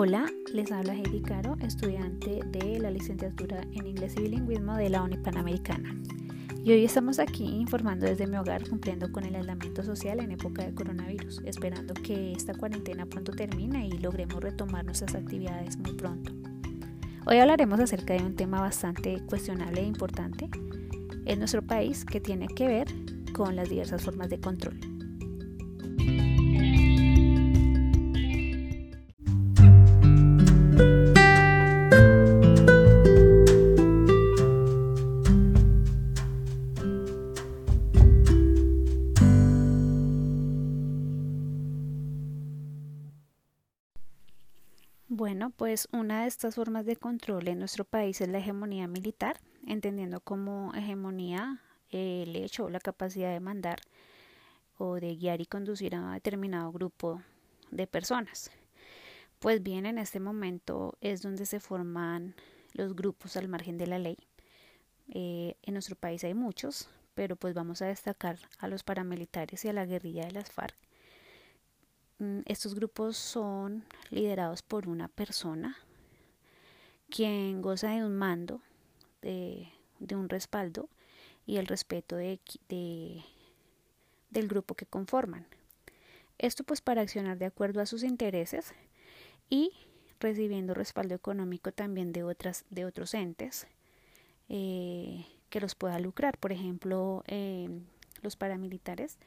Hola, les habla Heidi Caro, estudiante de la licenciatura en Inglés y Bilingüismo de la Unipanamericana. Y hoy estamos aquí informando desde mi hogar, cumpliendo con el aislamiento social en época de coronavirus, esperando que esta cuarentena pronto termine y logremos retomar nuestras actividades muy pronto. Hoy hablaremos acerca de un tema bastante cuestionable e importante en nuestro país que tiene que ver con las diversas formas de control. Bueno, pues una de estas formas de control en nuestro país es la hegemonía militar, entendiendo como hegemonía el hecho o la capacidad de mandar o de guiar y conducir a un determinado grupo de personas. Pues bien, en este momento es donde se forman los grupos al margen de la ley. Eh, en nuestro país hay muchos, pero pues vamos a destacar a los paramilitares y a la guerrilla de las FARC. Mm, estos grupos son liderados por una persona quien goza de un mando, de, un respaldo y el respeto de, del grupo que conforman. Esto pues para accionar de acuerdo a sus intereses y recibiendo respaldo económico también de, otras, de otros entes eh, que los pueda lucrar. Por ejemplo, eh, los paramilitares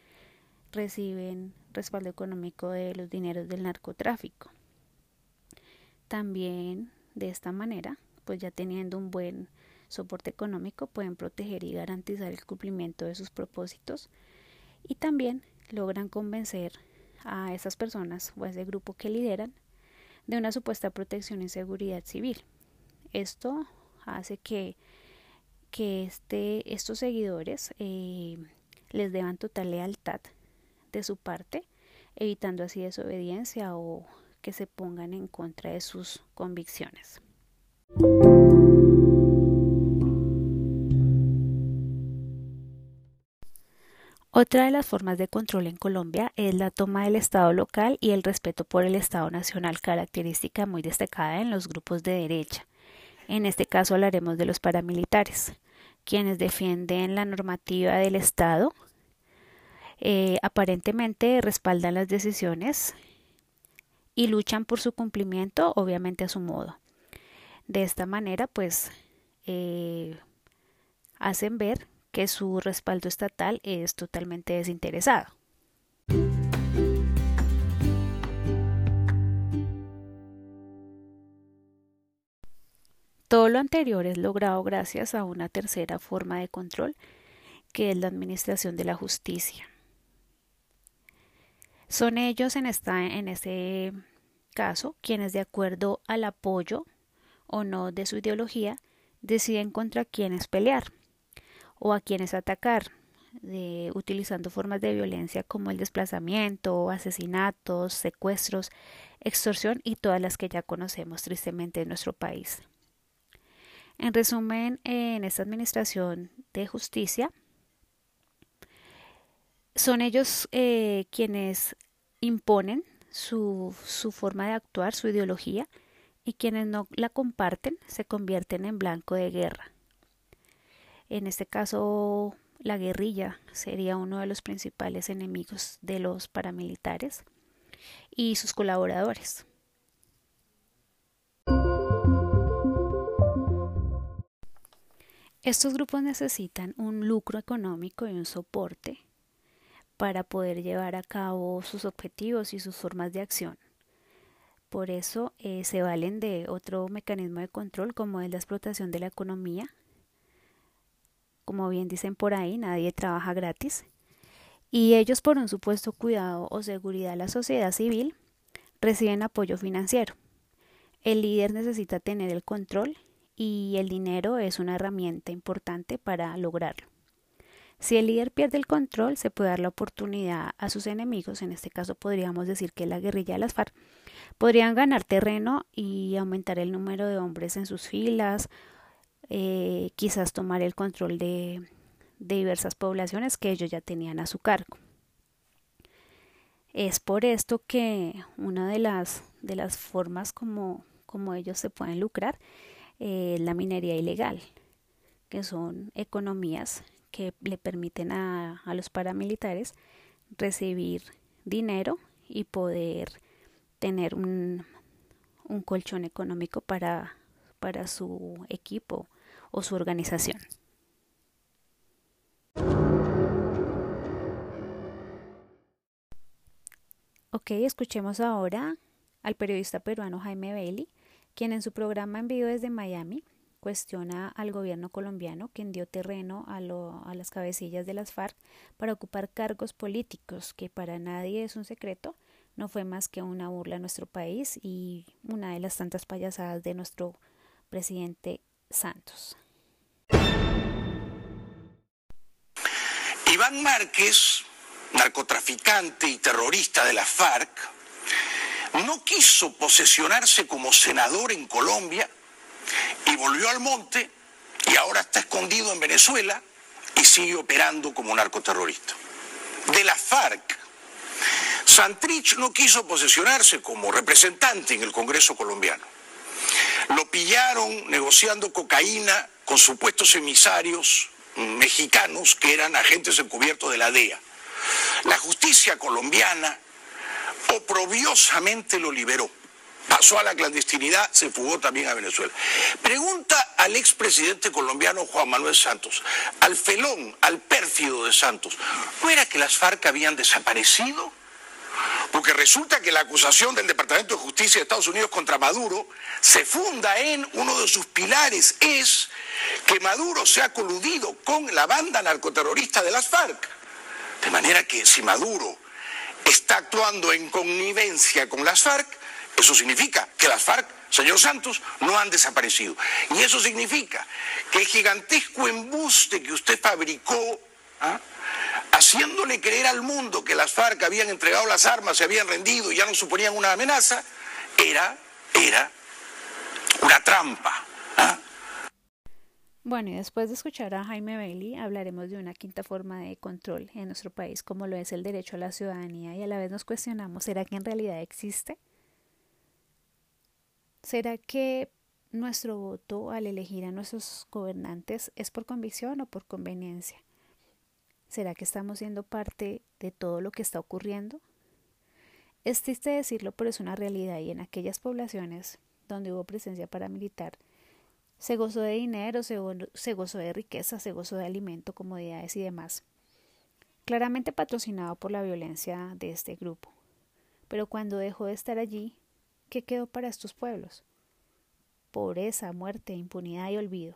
reciben respaldo económico de los dineros del narcotráfico. También de esta manera, pues ya teniendo un buen soporte económico, pueden proteger y garantizar el cumplimiento de sus propósitos y también logran convencer a esas personas o a ese grupo que lideran de una supuesta protección y seguridad civil. Esto hace que, que este, estos seguidores eh, les deban total lealtad de su parte, evitando así desobediencia o que se pongan en contra de sus convicciones. Otra de las formas de control en Colombia es la toma del Estado local y el respeto por el Estado nacional, característica muy destacada en los grupos de derecha. En este caso hablaremos de los paramilitares, quienes defienden la normativa del Estado, eh, aparentemente respaldan las decisiones y luchan por su cumplimiento, obviamente a su modo. De esta manera, pues, eh, hacen ver que su respaldo estatal es totalmente desinteresado. Todo lo anterior es logrado gracias a una tercera forma de control, que es la administración de la justicia. Son ellos en, esta, en este caso quienes de acuerdo al apoyo o no de su ideología deciden contra quiénes pelear o a quienes atacar, utilizando formas de violencia como el desplazamiento, asesinatos, secuestros, extorsión y todas las que ya conocemos tristemente en nuestro país. En resumen, en esta administración de justicia, son ellos eh, quienes imponen su, su forma de actuar, su ideología, y quienes no la comparten se convierten en blanco de guerra. En este caso, la guerrilla sería uno de los principales enemigos de los paramilitares y sus colaboradores. Estos grupos necesitan un lucro económico y un soporte para poder llevar a cabo sus objetivos y sus formas de acción. Por eso eh, se valen de otro mecanismo de control como es la explotación de la economía como bien dicen por ahí, nadie trabaja gratis. Y ellos, por un supuesto cuidado o seguridad de la sociedad civil, reciben apoyo financiero. El líder necesita tener el control y el dinero es una herramienta importante para lograrlo. Si el líder pierde el control, se puede dar la oportunidad a sus enemigos, en este caso podríamos decir que la guerrilla de las FARC, podrían ganar terreno y aumentar el número de hombres en sus filas eh, quizás tomar el control de, diversas poblaciones que ellos ya tenían a su cargo. Es por esto que una de las, de las formas como, como ellos se pueden lucrar, eh, la minería ilegal, que son economías que le permiten a, a los paramilitares recibir dinero y poder tener un, un colchón económico para, para su equipo o su organización. Ok, escuchemos ahora al periodista peruano Jaime Bailey, quien en su programa en vivo desde Miami cuestiona al gobierno colombiano quien dio terreno a, lo, a las cabecillas de las FARC para ocupar cargos políticos que para nadie es un secreto, no fue más que una burla a nuestro país y una de las tantas payasadas de nuestro presidente Santos. Iván Márquez, narcotraficante y terrorista de la FARC, no quiso posesionarse como senador en Colombia y volvió al monte y ahora está escondido en Venezuela y sigue operando como narcoterrorista. De la FARC, Santrich no quiso posesionarse como representante en el Congreso colombiano. Lo pillaron negociando cocaína con supuestos emisarios mexicanos que eran agentes encubiertos de la DEA. La justicia colombiana oprobiosamente lo liberó. Pasó a la clandestinidad, se fugó también a Venezuela. Pregunta al expresidente colombiano Juan Manuel Santos, al felón, al pérfido de Santos, ¿no era que las FARC habían desaparecido? Porque resulta que la acusación del Departamento de Justicia de Estados Unidos contra Maduro se funda en uno de sus pilares, es que Maduro se ha coludido con la banda narcoterrorista de las FARC. De manera que si Maduro está actuando en connivencia con las FARC, eso significa que las FARC, señor Santos, no han desaparecido. Y eso significa que el gigantesco embuste que usted fabricó, ¿ah? haciéndole creer al mundo que las FARC habían entregado las armas, se habían rendido y ya no suponían una amenaza, era, era una trampa. ¿ah? Bueno, y después de escuchar a Jaime Bailey, hablaremos de una quinta forma de control en nuestro país, como lo es el derecho a la ciudadanía, y a la vez nos cuestionamos, ¿será que en realidad existe? ¿Será que nuestro voto al elegir a nuestros gobernantes es por convicción o por conveniencia? ¿Será que estamos siendo parte de todo lo que está ocurriendo? Es triste decirlo, pero es una realidad y en aquellas poblaciones donde hubo presencia paramilitar, se gozó de dinero, se, se gozó de riqueza, se gozó de alimento, comodidades y demás. Claramente patrocinado por la violencia de este grupo. Pero cuando dejó de estar allí, ¿qué quedó para estos pueblos? Pobreza, muerte, impunidad y olvido.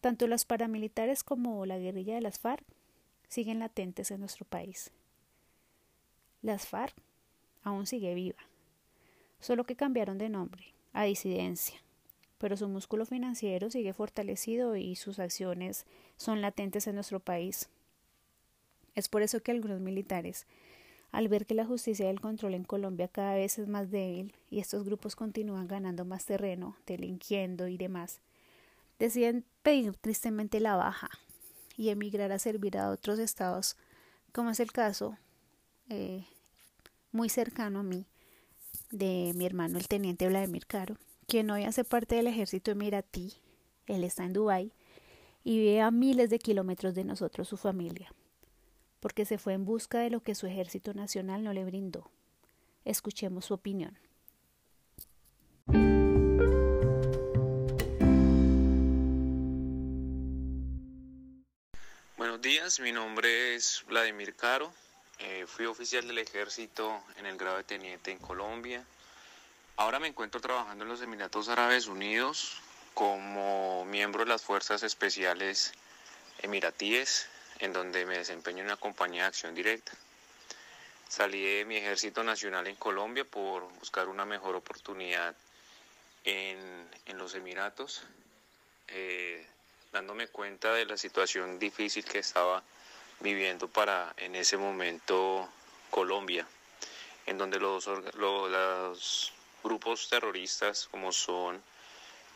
Tanto los paramilitares como la guerrilla de las FARC siguen latentes en nuestro país. Las FARC aún sigue viva, solo que cambiaron de nombre a disidencia pero su músculo financiero sigue fortalecido y sus acciones son latentes en nuestro país. Es por eso que algunos militares, al ver que la justicia y el control en Colombia cada vez es más débil y estos grupos continúan ganando más terreno, delinquiendo y demás, deciden pedir tristemente la baja y emigrar a servir a otros estados, como es el caso eh, muy cercano a mí de mi hermano el teniente Vladimir Caro, quien hoy hace parte del ejército emiratí, él está en Dubái, y vive a miles de kilómetros de nosotros su familia, porque se fue en busca de lo que su ejército nacional no le brindó. Escuchemos su opinión. Buenos días, mi nombre es Vladimir Caro, eh, fui oficial del ejército en el grado de teniente en Colombia, Ahora me encuentro trabajando en los Emiratos Árabes Unidos como miembro de las Fuerzas Especiales Emiratíes, en donde me desempeño en una compañía de acción directa. Salí de mi ejército nacional en Colombia por buscar una mejor oportunidad en, los Emiratos, eh, dándome cuenta de la situación difícil que estaba viviendo para en ese momento Colombia, en donde los, los grupos terroristas como son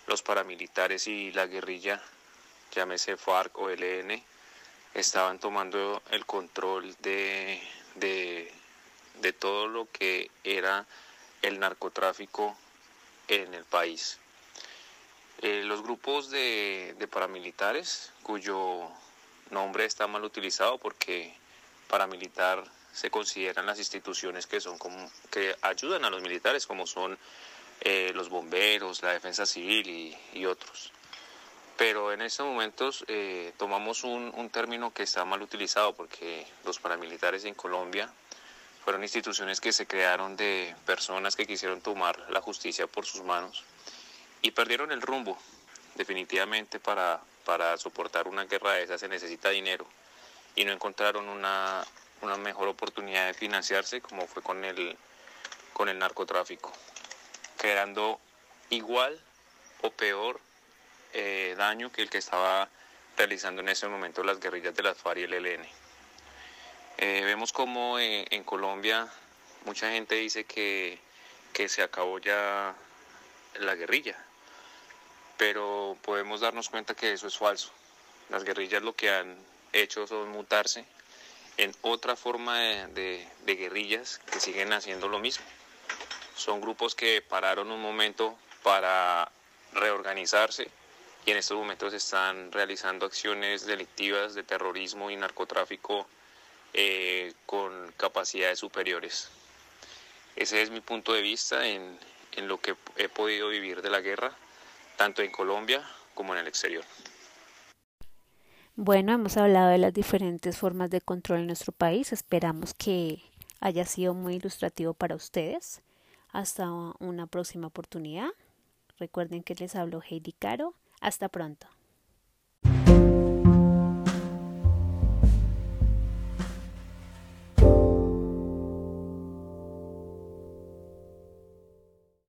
los paramilitares y la guerrilla, llámese FARC o ELN, estaban tomando el control de, de todo lo que era el narcotráfico en el país. Eh, los grupos de, paramilitares, cuyo nombre está mal utilizado porque paramilitar se consideran las instituciones que son que ayudan a los militares, como son eh, los bomberos, la defensa civil y, otros. Pero en estos momentos eh, tomamos un, un término que está mal utilizado porque los paramilitares en Colombia fueron instituciones que se crearon de personas que quisieron tomar la justicia por sus manos y perdieron el rumbo. Definitivamente para, para soportar una guerra de esas se necesita dinero y no encontraron una, mejor oportunidad de financiarse como fue con el, con el narcotráfico, creando igual o peor eh, daño que el que estaba realizando en ese momento las guerrillas de las FARC y el ELN. Eh, vemos como eh, en, Colombia mucha gente dice que, se acabó ya la guerrilla, pero podemos darnos cuenta que eso es falso. Las guerrillas lo que han hecho son mutarse en otra forma de, de, guerrillas que siguen haciendo lo mismo. Son grupos que pararon un momento para reorganizarse y en estos momentos están realizando acciones delictivas de terrorismo y narcotráfico eh, con capacidades superiores. Ese es mi punto de vista en, en lo que he podido vivir de la guerra, tanto en Colombia como en el exterior. Bueno, hemos hablado de las diferentes formas de control en nuestro país. Esperamos que haya sido muy ilustrativo para ustedes. Hasta una próxima oportunidad. Recuerden que les hablo Heidi Caro. Hasta pronto.